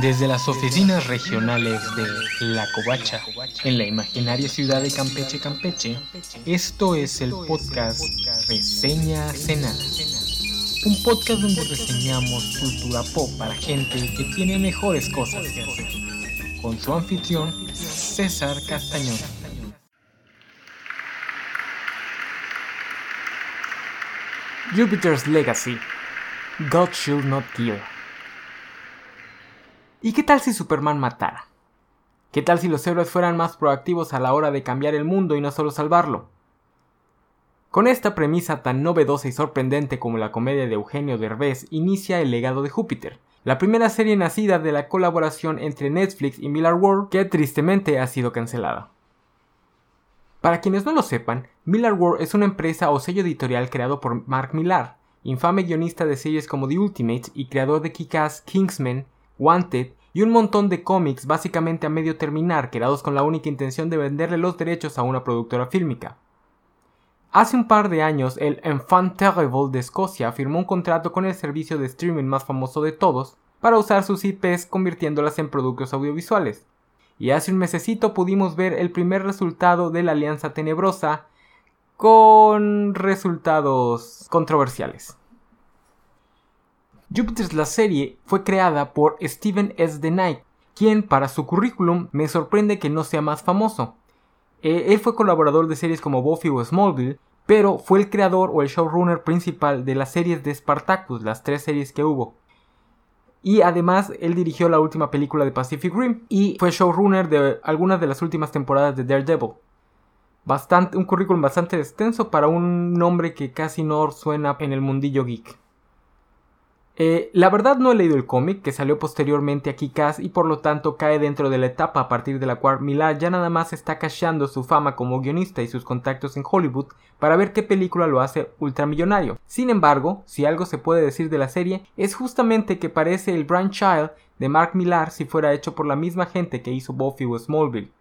Desde las oficinas regionales de La Covacha, en la imaginaria ciudad de Campeche, Campeche, esto es el podcast Reseña Cenada. Un podcast donde reseñamos cultura pop para gente que tiene mejores cosas que hacer. Con su anfitrión, César Castañón. Jupiter's Legacy. God Should Not Kill. ¿Y qué tal si Superman matara? ¿Qué tal si los héroes fueran más proactivos a la hora de cambiar el mundo y no solo salvarlo? Con esta premisa tan novedosa y sorprendente como la comedia de Eugenio Derbez inicia El legado de Júpiter, la primera serie nacida de la colaboración entre Netflix y Miller World que tristemente ha sido cancelada. Para quienes no lo sepan, Miller World es una empresa o sello editorial creado por Mark Millar, infame guionista de series como The Ultimates y creador de Kick-Ass, Kingsman, Wanted y un montón de cómics básicamente a medio terminar, creados con la única intención de venderle los derechos a una productora fílmica. Hace un par de años, el Enfant Terrible de Escocia firmó un contrato con el servicio de streaming más famoso de todos para usar sus IPs convirtiéndolas en productos audiovisuales. Y hace un mesecito pudimos ver el primer resultado de la alianza tenebrosa con resultados controversiales. Jupiter's la serie fue creada por Steven S. The Knight, quien para su currículum me sorprende que no sea más famoso. Eh, él fue colaborador de series como Buffy o Smallville, pero fue el creador o el showrunner principal de las series de Spartacus, las tres series que hubo. Y además él dirigió la última película de Pacific Rim y fue showrunner de algunas de las últimas temporadas de Daredevil. Bastante, un currículum bastante extenso para un nombre que casi no suena en el mundillo geek. Eh, la verdad no he leído el cómic, que salió posteriormente a Kikas y por lo tanto cae dentro de la etapa a partir de la cual Millar ya nada más está cachando su fama como guionista y sus contactos en Hollywood para ver qué película lo hace ultramillonario. Sin embargo, si algo se puede decir de la serie, es justamente que parece el Child de Mark Millar si fuera hecho por la misma gente que hizo Buffy o Smallville.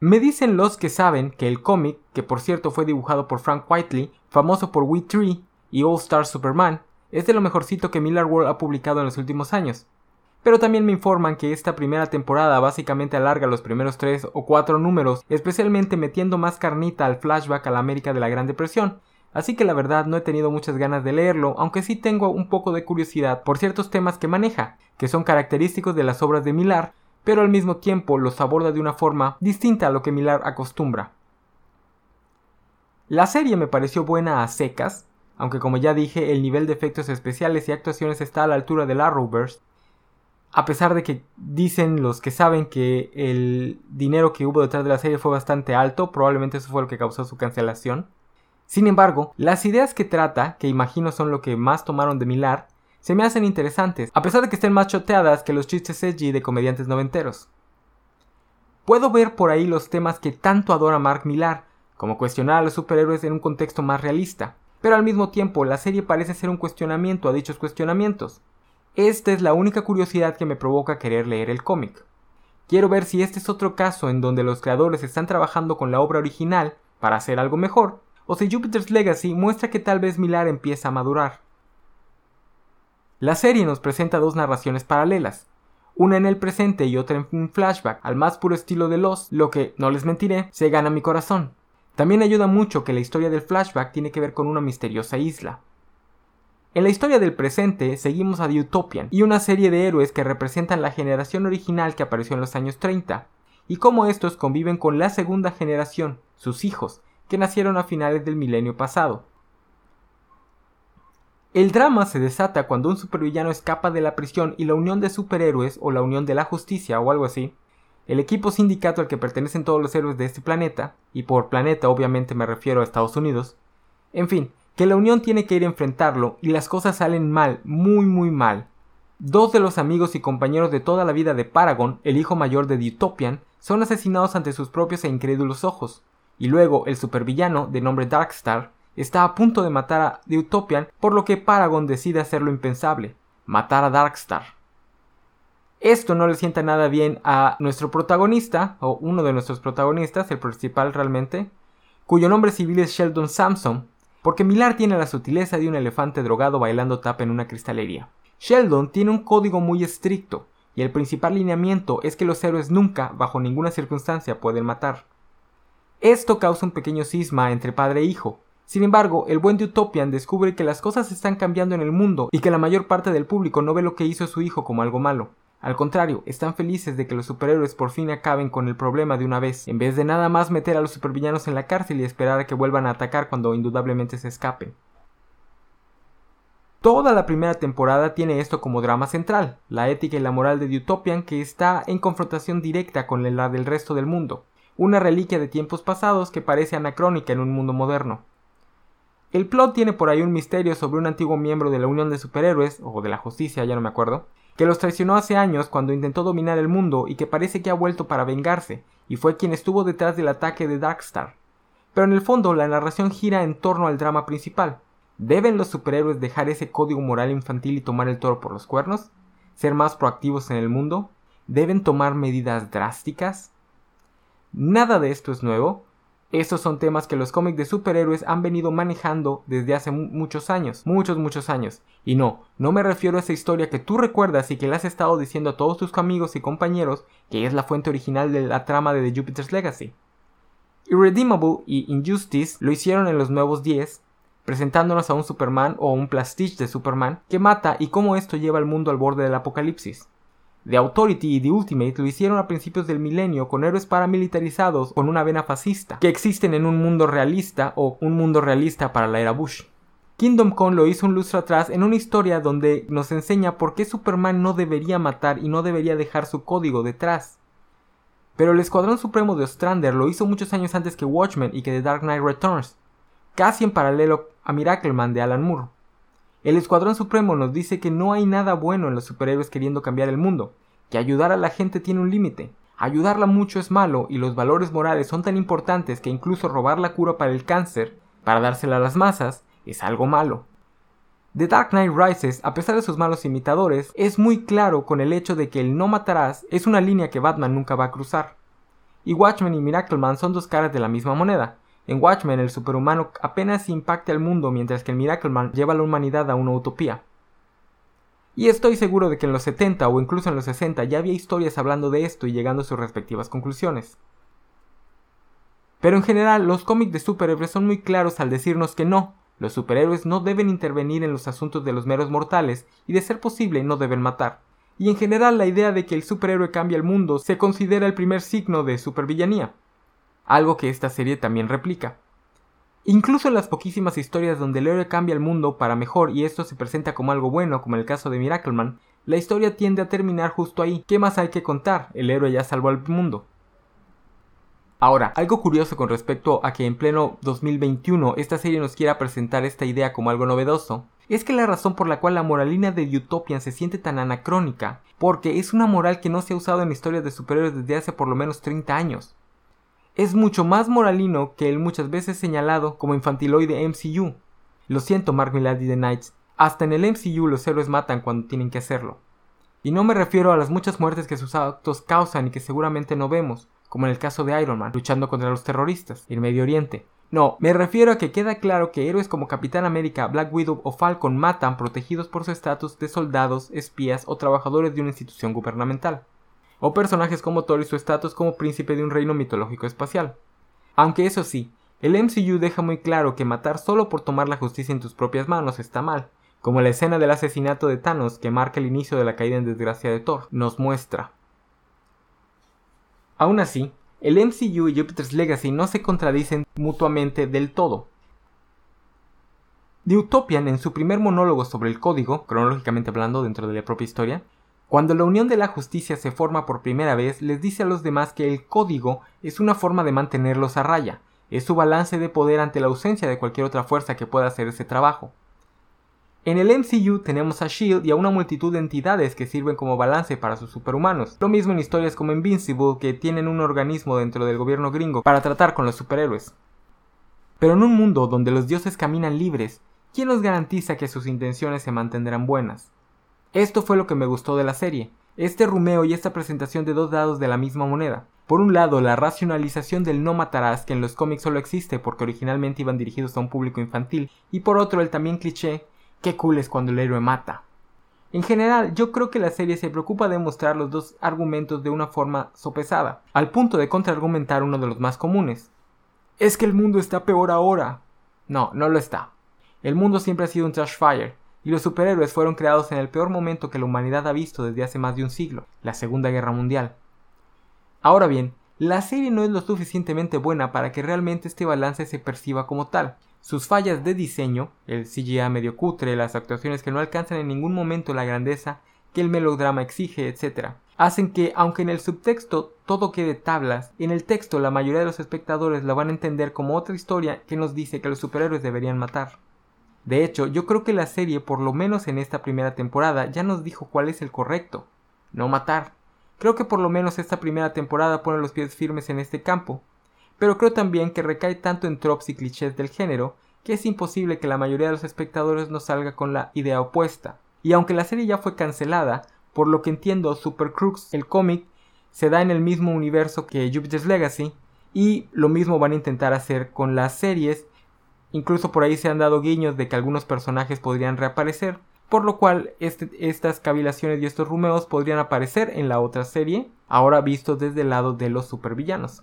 Me dicen los que saben que el cómic, que por cierto fue dibujado por Frank Whiteley, famoso por We Tree y All Star Superman, es de lo mejorcito que Miller World ha publicado en los últimos años. Pero también me informan que esta primera temporada básicamente alarga los primeros tres o cuatro números, especialmente metiendo más carnita al flashback a la América de la Gran Depresión, así que la verdad no he tenido muchas ganas de leerlo, aunque sí tengo un poco de curiosidad por ciertos temas que maneja, que son característicos de las obras de Millar, pero al mismo tiempo los aborda de una forma distinta a lo que Millar acostumbra. La serie me pareció buena a secas, aunque como ya dije, el nivel de efectos especiales y actuaciones está a la altura del Arrowverse, a pesar de que dicen los que saben que el dinero que hubo detrás de la serie fue bastante alto, probablemente eso fue lo que causó su cancelación. Sin embargo, las ideas que trata, que imagino son lo que más tomaron de Milar, se me hacen interesantes, a pesar de que estén más choteadas que los chistes edgy de comediantes noventeros. Puedo ver por ahí los temas que tanto adora Mark Millar, como cuestionar a los superhéroes en un contexto más realista, pero al mismo tiempo la serie parece ser un cuestionamiento a dichos cuestionamientos. Esta es la única curiosidad que me provoca querer leer el cómic. Quiero ver si este es otro caso en donde los creadores están trabajando con la obra original para hacer algo mejor, o si Jupiter's Legacy muestra que tal vez Millar empieza a madurar. La serie nos presenta dos narraciones paralelas, una en el presente y otra en un flashback, al más puro estilo de Los, lo que, no les mentiré, se gana mi corazón. También ayuda mucho que la historia del flashback tiene que ver con una misteriosa isla. En la historia del presente seguimos a The Utopian y una serie de héroes que representan la generación original que apareció en los años 30, y cómo estos conviven con la segunda generación, sus hijos, que nacieron a finales del milenio pasado. El drama se desata cuando un supervillano escapa de la prisión y la unión de superhéroes o la unión de la justicia o algo así el equipo sindicato al que pertenecen todos los héroes de este planeta, y por planeta obviamente me refiero a Estados Unidos, en fin, que la Unión tiene que ir a enfrentarlo y las cosas salen mal, muy muy mal. Dos de los amigos y compañeros de toda la vida de Paragon, el hijo mayor de Utopian, son asesinados ante sus propios e incrédulos ojos, y luego el supervillano, de nombre Darkstar, está a punto de matar a Utopian, por lo que Paragon decide hacer lo impensable, matar a Darkstar. Esto no le sienta nada bien a nuestro protagonista, o uno de nuestros protagonistas, el principal realmente, cuyo nombre civil es Sheldon Sampson, porque Millar tiene la sutileza de un elefante drogado bailando tap en una cristalería. Sheldon tiene un código muy estricto, y el principal lineamiento es que los héroes nunca, bajo ninguna circunstancia, pueden matar. Esto causa un pequeño cisma entre padre e hijo. Sin embargo, el buen de Utopian descubre que las cosas están cambiando en el mundo y que la mayor parte del público no ve lo que hizo su hijo como algo malo. Al contrario, están felices de que los superhéroes por fin acaben con el problema de una vez, en vez de nada más meter a los supervillanos en la cárcel y esperar a que vuelvan a atacar cuando indudablemente se escapen. Toda la primera temporada tiene esto como drama central, la ética y la moral de Utopian que está en confrontación directa con la del resto del mundo, una reliquia de tiempos pasados que parece anacrónica en un mundo moderno. El plot tiene por ahí un misterio sobre un antiguo miembro de la Unión de Superhéroes, o de la Justicia, ya no me acuerdo, que los traicionó hace años cuando intentó dominar el mundo y que parece que ha vuelto para vengarse, y fue quien estuvo detrás del ataque de Darkstar. Pero en el fondo la narración gira en torno al drama principal, ¿Deben los superhéroes dejar ese código moral infantil y tomar el toro por los cuernos? ¿Ser más proactivos en el mundo? ¿Deben tomar medidas drásticas? Nada de esto es nuevo. Estos son temas que los cómics de superhéroes han venido manejando desde hace muchos años, muchos, muchos años. Y no, no me refiero a esa historia que tú recuerdas y que le has estado diciendo a todos tus amigos y compañeros que es la fuente original de la trama de The Jupiter's Legacy. Irredeemable y Injustice lo hicieron en los nuevos 10 presentándonos a un Superman o un plastiche de Superman que mata y cómo esto lleva al mundo al borde del apocalipsis. The Authority y The Ultimate lo hicieron a principios del milenio con héroes paramilitarizados con una vena fascista, que existen en un mundo realista o un mundo realista para la era Bush. Kingdom Come lo hizo un lustro atrás en una historia donde nos enseña por qué Superman no debería matar y no debería dejar su código detrás. Pero el Escuadrón Supremo de Ostrander lo hizo muchos años antes que Watchmen y que The Dark Knight Returns, casi en paralelo a Miracleman de Alan Moore. El Escuadrón Supremo nos dice que no hay nada bueno en los superhéroes queriendo cambiar el mundo, que ayudar a la gente tiene un límite. Ayudarla mucho es malo y los valores morales son tan importantes que incluso robar la cura para el cáncer, para dársela a las masas, es algo malo. The Dark Knight Rises, a pesar de sus malos imitadores, es muy claro con el hecho de que el no matarás es una línea que Batman nunca va a cruzar. Y Watchmen y Miracleman son dos caras de la misma moneda, en Watchmen el superhumano apenas impacta al mundo mientras que el Miracleman lleva a la humanidad a una utopía. Y estoy seguro de que en los 70 o incluso en los 60 ya había historias hablando de esto y llegando a sus respectivas conclusiones. Pero en general los cómics de superhéroes son muy claros al decirnos que no, los superhéroes no deben intervenir en los asuntos de los meros mortales y de ser posible no deben matar. Y en general la idea de que el superhéroe cambia el mundo se considera el primer signo de supervillanía algo que esta serie también replica. Incluso en las poquísimas historias donde el héroe cambia el mundo para mejor y esto se presenta como algo bueno, como el caso de Miracleman, la historia tiende a terminar justo ahí. ¿Qué más hay que contar? El héroe ya salvó al mundo. Ahora, algo curioso con respecto a que en pleno 2021 esta serie nos quiera presentar esta idea como algo novedoso, es que la razón por la cual la moralina de Utopian se siente tan anacrónica, porque es una moral que no se ha usado en historias de superhéroes desde hace por lo menos 30 años es mucho más moralino que el muchas veces señalado como infantiloide MCU. Lo siento, Mark Millar y The Knights, hasta en el MCU los héroes matan cuando tienen que hacerlo. Y no me refiero a las muchas muertes que sus actos causan y que seguramente no vemos, como en el caso de Iron Man, luchando contra los terroristas en Medio Oriente. No, me refiero a que queda claro que héroes como Capitán América, Black Widow o Falcon matan protegidos por su estatus de soldados, espías o trabajadores de una institución gubernamental o personajes como Thor y su estatus como príncipe de un reino mitológico espacial. Aunque eso sí, el MCU deja muy claro que matar solo por tomar la justicia en tus propias manos está mal, como la escena del asesinato de Thanos que marca el inicio de la caída en desgracia de Thor nos muestra. Aún así, el MCU y Jupiter's Legacy no se contradicen mutuamente del todo. The Utopian, en su primer monólogo sobre el código, cronológicamente hablando dentro de la propia historia, cuando la Unión de la Justicia se forma por primera vez, les dice a los demás que el código es una forma de mantenerlos a raya, es su balance de poder ante la ausencia de cualquier otra fuerza que pueda hacer ese trabajo. En el MCU tenemos a Shield y a una multitud de entidades que sirven como balance para sus superhumanos. Lo mismo en historias como Invincible, que tienen un organismo dentro del gobierno gringo para tratar con los superhéroes. Pero en un mundo donde los dioses caminan libres, ¿quién nos garantiza que sus intenciones se mantendrán buenas? Esto fue lo que me gustó de la serie, este rumeo y esta presentación de dos lados de la misma moneda. Por un lado, la racionalización del no matarás, que en los cómics solo existe porque originalmente iban dirigidos a un público infantil, y por otro, el también cliché, qué cool es cuando el héroe mata. En general, yo creo que la serie se preocupa de mostrar los dos argumentos de una forma sopesada, al punto de contraargumentar uno de los más comunes. Es que el mundo está peor ahora. No, no lo está. El mundo siempre ha sido un trash fire, y los superhéroes fueron creados en el peor momento que la humanidad ha visto desde hace más de un siglo, la Segunda Guerra Mundial. Ahora bien, la serie no es lo suficientemente buena para que realmente este balance se perciba como tal. Sus fallas de diseño, el CGI medio cutre, las actuaciones que no alcanzan en ningún momento la grandeza que el melodrama exige, etc., hacen que, aunque en el subtexto todo quede tablas, en el texto la mayoría de los espectadores la van a entender como otra historia que nos dice que los superhéroes deberían matar. De hecho, yo creo que la serie, por lo menos en esta primera temporada, ya nos dijo cuál es el correcto. No matar. Creo que por lo menos esta primera temporada pone los pies firmes en este campo, pero creo también que recae tanto en tropes y clichés del género que es imposible que la mayoría de los espectadores no salga con la idea opuesta. Y aunque la serie ya fue cancelada, por lo que entiendo, Super Crux, el cómic, se da en el mismo universo que Jupiter's Legacy, y lo mismo van a intentar hacer con las series, incluso por ahí se han dado guiños de que algunos personajes podrían reaparecer, por lo cual este, estas cavilaciones y estos rumeos podrían aparecer en la otra serie, ahora visto desde el lado de los supervillanos.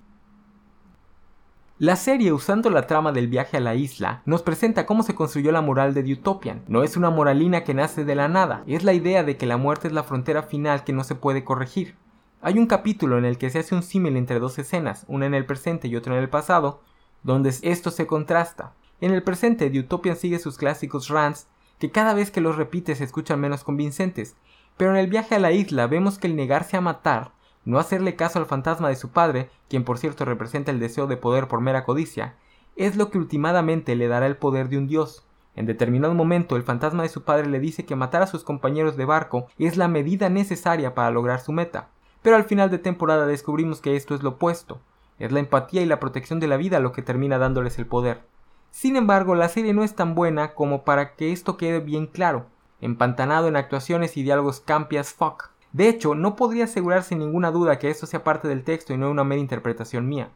La serie, usando la trama del viaje a la isla, nos presenta cómo se construyó la moral de Utopian. No es una moralina que nace de la nada, es la idea de que la muerte es la frontera final que no se puede corregir. Hay un capítulo en el que se hace un símil entre dos escenas, una en el presente y otra en el pasado, donde esto se contrasta. En el presente, Utopian sigue sus clásicos rants, que cada vez que los repite se escuchan menos convincentes, pero en el viaje a la isla vemos que el negarse a matar no hacerle caso al fantasma de su padre, quien por cierto representa el deseo de poder por mera codicia, es lo que ultimadamente le dará el poder de un dios. En determinado momento el fantasma de su padre le dice que matar a sus compañeros de barco es la medida necesaria para lograr su meta. Pero al final de temporada descubrimos que esto es lo opuesto. Es la empatía y la protección de la vida lo que termina dándoles el poder. Sin embargo, la serie no es tan buena como para que esto quede bien claro, empantanado en actuaciones y diálogos campias fuck. De hecho, no podría asegurar sin ninguna duda que esto sea parte del texto y no una mera interpretación mía.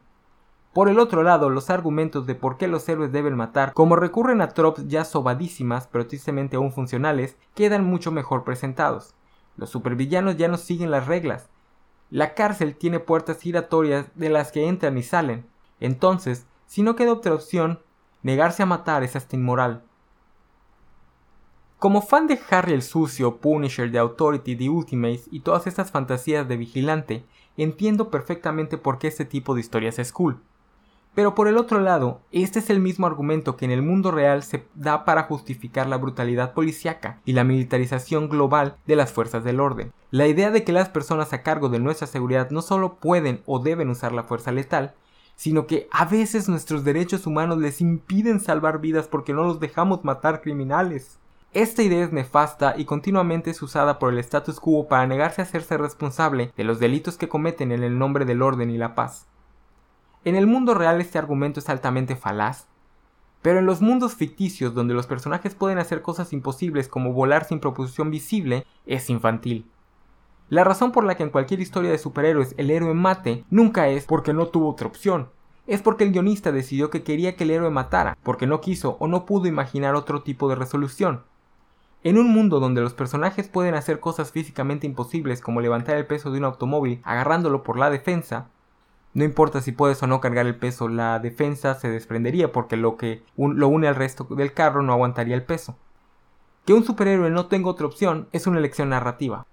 Por el otro lado, los argumentos de por qué los héroes deben matar, como recurren a tropes ya sobadísimas, pero tristemente aún funcionales, quedan mucho mejor presentados. Los supervillanos ya no siguen las reglas. La cárcel tiene puertas giratorias de las que entran y salen. Entonces, si no queda otra opción, negarse a matar es hasta inmoral. Como fan de Harry el Sucio, Punisher, The Authority, The Ultimates y todas estas fantasías de vigilante, entiendo perfectamente por qué este tipo de historias es cool. Pero por el otro lado, este es el mismo argumento que en el mundo real se da para justificar la brutalidad policíaca y la militarización global de las fuerzas del orden. La idea de que las personas a cargo de nuestra seguridad no solo pueden o deben usar la fuerza letal, sino que a veces nuestros derechos humanos les impiden salvar vidas porque no los dejamos matar criminales. Esta idea es nefasta y continuamente es usada por el status quo para negarse a hacerse responsable de los delitos que cometen en el nombre del orden y la paz. En el mundo real este argumento es altamente falaz, pero en los mundos ficticios donde los personajes pueden hacer cosas imposibles como volar sin propulsión visible, es infantil. La razón por la que en cualquier historia de superhéroes el héroe mate nunca es porque no tuvo otra opción, es porque el guionista decidió que quería que el héroe matara, porque no quiso o no pudo imaginar otro tipo de resolución. En un mundo donde los personajes pueden hacer cosas físicamente imposibles como levantar el peso de un automóvil agarrándolo por la defensa, no importa si puedes o no cargar el peso, la defensa se desprendería porque lo que lo une al resto del carro no aguantaría el peso. Que un superhéroe no tenga otra opción es una elección narrativa.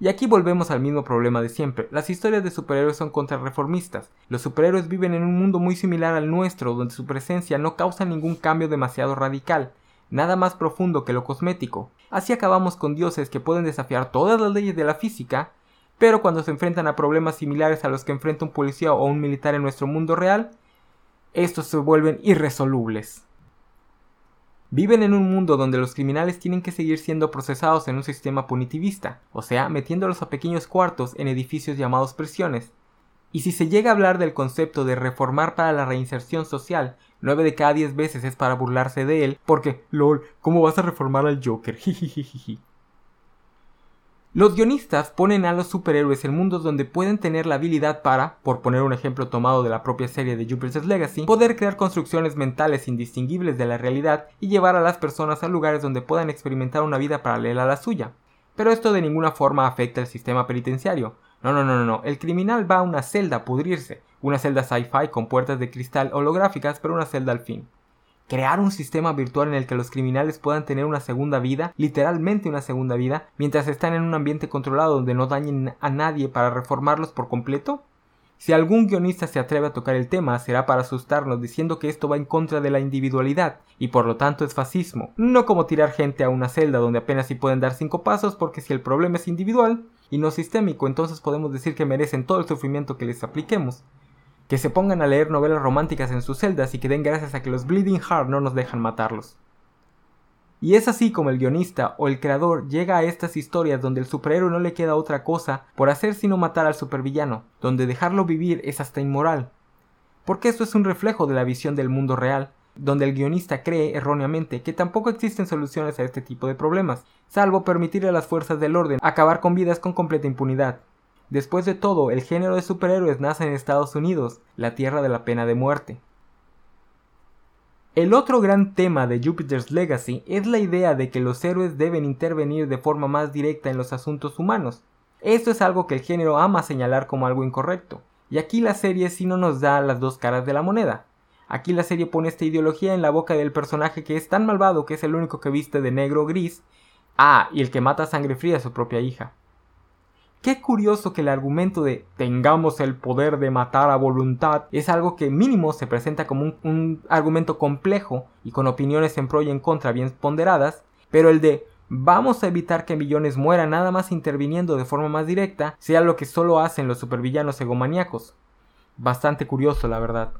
Y aquí volvemos al mismo problema de siempre. Las historias de superhéroes son contrarreformistas. Los superhéroes viven en un mundo muy similar al nuestro, donde su presencia no causa ningún cambio demasiado radical nada más profundo que lo cosmético. Así acabamos con dioses que pueden desafiar todas las leyes de la física, pero cuando se enfrentan a problemas similares a los que enfrenta un policía o un militar en nuestro mundo real, estos se vuelven irresolubles. Viven en un mundo donde los criminales tienen que seguir siendo procesados en un sistema punitivista, o sea, metiéndolos a pequeños cuartos en edificios llamados prisiones. Y si se llega a hablar del concepto de reformar para la reinserción social 9 de cada 10 veces es para burlarse de él, porque, lol, ¿cómo vas a reformar al Joker? Los guionistas ponen a los superhéroes en mundos donde pueden tener la habilidad para, por poner un ejemplo tomado de la propia serie de Jupiter's Legacy, poder crear construcciones mentales indistinguibles de la realidad y llevar a las personas a lugares donde puedan experimentar una vida paralela a la suya. Pero esto de ninguna forma afecta el sistema penitenciario. No, no, no, no, no. El criminal va a una celda a pudrirse. Una celda sci-fi con puertas de cristal holográficas, pero una celda al fin. Crear un sistema virtual en el que los criminales puedan tener una segunda vida, literalmente una segunda vida, mientras están en un ambiente controlado donde no dañen a nadie para reformarlos por completo? Si algún guionista se atreve a tocar el tema, será para asustarnos diciendo que esto va en contra de la individualidad, y por lo tanto es fascismo, no como tirar gente a una celda donde apenas si pueden dar cinco pasos, porque si el problema es individual y no sistémico, entonces podemos decir que merecen todo el sufrimiento que les apliquemos. Que se pongan a leer novelas románticas en sus celdas y que den gracias a que los Bleeding Heart no nos dejan matarlos. Y es así como el guionista o el creador llega a estas historias donde el superhéroe no le queda otra cosa por hacer sino matar al supervillano, donde dejarlo vivir es hasta inmoral. Porque esto es un reflejo de la visión del mundo real, donde el guionista cree erróneamente que tampoco existen soluciones a este tipo de problemas, salvo permitirle a las fuerzas del orden acabar con vidas con completa impunidad. Después de todo, el género de superhéroes nace en Estados Unidos, la tierra de la pena de muerte. El otro gran tema de Jupiter's Legacy es la idea de que los héroes deben intervenir de forma más directa en los asuntos humanos. Esto es algo que el género ama señalar como algo incorrecto, y aquí la serie sí no nos da las dos caras de la moneda. Aquí la serie pone esta ideología en la boca del personaje que es tan malvado que es el único que viste de negro o gris, ah, y el que mata a sangre fría a su propia hija. Qué curioso que el argumento de tengamos el poder de matar a voluntad es algo que mínimo se presenta como un, argumento complejo y con opiniones en pro y en contra bien ponderadas, pero el de vamos a evitar que millones mueran nada más interviniendo de forma más directa sea lo que solo hacen los supervillanos egomaníacos. Bastante curioso, la verdad.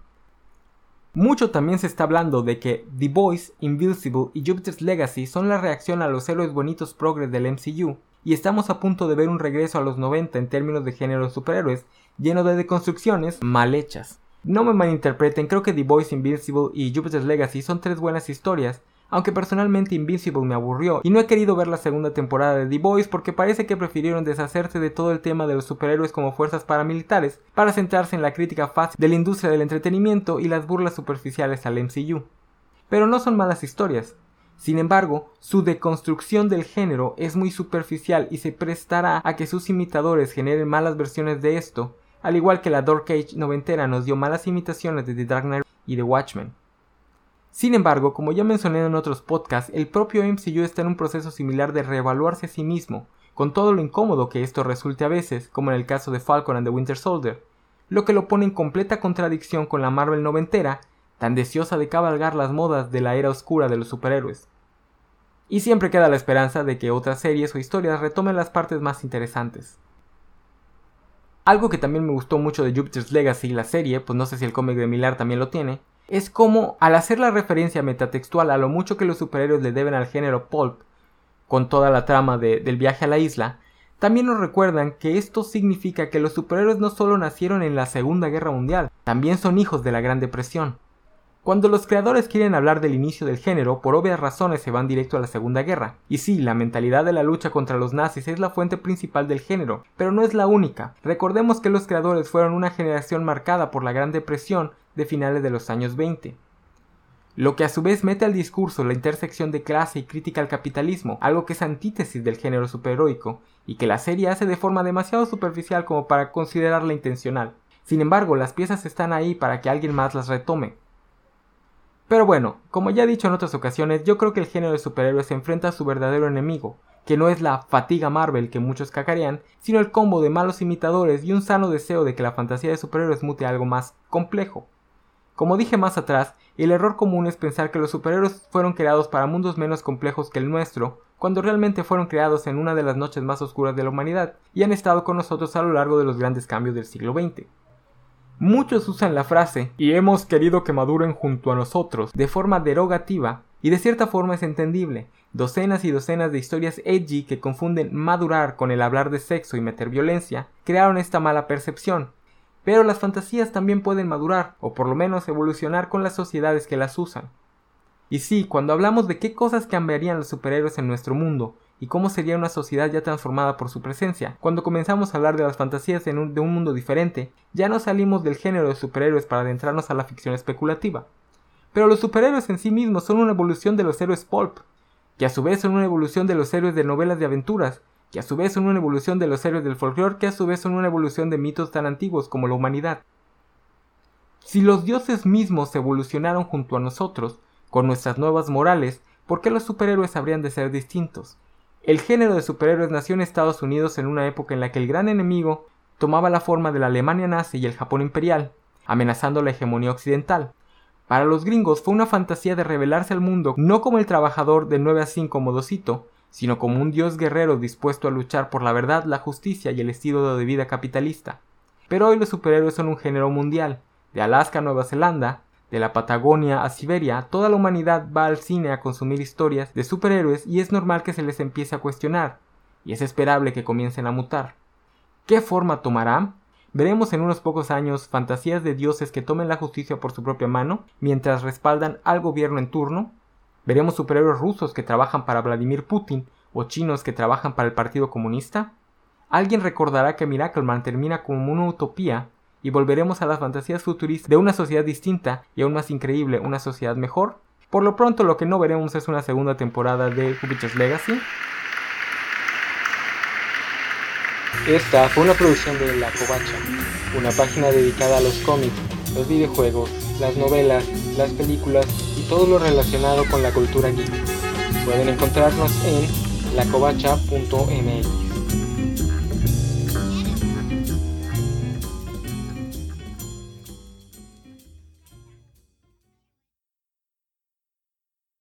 Mucho también se está hablando de que The Boys, Invincible y Jupiter's Legacy son la reacción a los héroes bonitos progres del MCU, y estamos a punto de ver un regreso a los 90 en términos de género de superhéroes, lleno de deconstrucciones mal hechas. No me malinterpreten, creo que The Boys, Invincible y Jupiter's Legacy son tres buenas historias, aunque personalmente Invincible me aburrió y no he querido ver la segunda temporada de The Boys porque parece que prefirieron deshacerse de todo el tema de los superhéroes como fuerzas paramilitares para centrarse en la crítica fácil de la industria del entretenimiento y las burlas superficiales al MCU. Pero no son malas historias, sin embargo, su deconstrucción del género es muy superficial y se prestará a que sus imitadores generen malas versiones de esto, al igual que la Dark Age noventera nos dio malas imitaciones de The Dark Knight y The Watchmen. Sin embargo, como ya mencioné en otros podcasts, el propio MCU está en un proceso similar de reevaluarse a sí mismo, con todo lo incómodo que esto resulte a veces, como en el caso de Falcon and the Winter Soldier, lo que lo pone en completa contradicción con la Marvel noventera tan deseosa de cabalgar las modas de la era oscura de los superhéroes. Y siempre queda la esperanza de que otras series o historias retomen las partes más interesantes. Algo que también me gustó mucho de Jupiter's Legacy, la serie, pues no sé si el cómic de Millar también lo tiene, es como al hacer la referencia metatextual a lo mucho que los superhéroes le deben al género pulp, con toda la trama del viaje a la isla, también nos recuerdan que esto significa que los superhéroes no solo nacieron en la Segunda Guerra Mundial, también son hijos de la Gran Depresión. Cuando los creadores quieren hablar del inicio del género, por obvias razones se van directo a la Segunda Guerra. Y sí, la mentalidad de la lucha contra los nazis es la fuente principal del género, pero no es la única. Recordemos que los creadores fueron una generación marcada por la Gran Depresión de finales de los años 20 lo que a su vez mete al discurso la intersección de clase y crítica al capitalismo, algo que es antítesis del género superheroico, y que la serie hace de forma demasiado superficial como para considerarla intencional. Sin embargo, las piezas están ahí para que alguien más las retome. Pero bueno, como ya he dicho en otras ocasiones, yo creo que el género de superhéroes se enfrenta a su verdadero enemigo, que no es la fatiga Marvel que muchos cacarean, sino el combo de malos imitadores y un sano deseo de que la fantasía de superhéroes mute algo más complejo. Como dije más atrás, el error común es pensar que los superhéroes fueron creados para mundos menos complejos que el nuestro, cuando realmente fueron creados en una de las noches más oscuras de la humanidad y han estado con nosotros a lo largo de los grandes cambios del siglo XX. Muchos usan la frase y hemos querido que maduren junto a nosotros de forma derogativa y de cierta forma es entendible. Docenas y docenas de historias edgy que confunden madurar con el hablar de sexo y meter violencia crearon esta mala percepción. Pero las fantasías también pueden madurar, o por lo menos evolucionar con las sociedades que las usan. Y sí, cuando hablamos de qué cosas cambiarían los superhéroes en nuestro mundo, y cómo sería una sociedad ya transformada por su presencia. Cuando comenzamos a hablar de las fantasías de un mundo diferente, ya no salimos del género de superhéroes para adentrarnos a la ficción especulativa. Pero los superhéroes en sí mismos son una evolución de los héroes pulp, que a su vez son una evolución de los héroes de novelas de aventuras, que a su vez son una evolución de los héroes del folclore, que a su vez son una evolución de mitos tan antiguos como la humanidad. Si los dioses mismos evolucionaron junto a nosotros, con nuestras nuevas morales, ¿por qué los superhéroes habrían de ser distintos? El género de superhéroes nació en Estados Unidos en una época en la que el gran enemigo tomaba la forma de la Alemania nazi y el Japón imperial, amenazando la hegemonía occidental. Para los gringos fue una fantasía de revelarse al mundo no como el trabajador de 9 a 5 modosito, sino como un dios guerrero dispuesto a luchar por la verdad, la justicia y el estilo de vida capitalista. Pero hoy los superhéroes son un género mundial. De Alaska a Nueva Zelanda, de la Patagonia a Siberia, toda la humanidad va al cine a consumir historias de superhéroes y es normal que se les empiece a cuestionar, y es esperable que comiencen a mutar. ¿Qué forma tomarán? Veremos en unos pocos años fantasías de dioses que tomen la justicia por su propia mano mientras respaldan al gobierno en turno, ¿Veremos superhéroes rusos que trabajan para Vladimir Putin o chinos que trabajan para el Partido Comunista? Alguien recordará que Miracleman termina como una utopía y volveremos a las fantasías futuristas de una sociedad distinta y aún más increíble, una sociedad mejor. Por lo pronto lo que no veremos es una segunda temporada de Jupiter's Legacy. Esta fue una producción de La Covacha, una página dedicada a los cómics, los videojuegos, las novelas, las películas y todo lo relacionado con la cultura geek. Pueden encontrarnos en lacovacha.mx.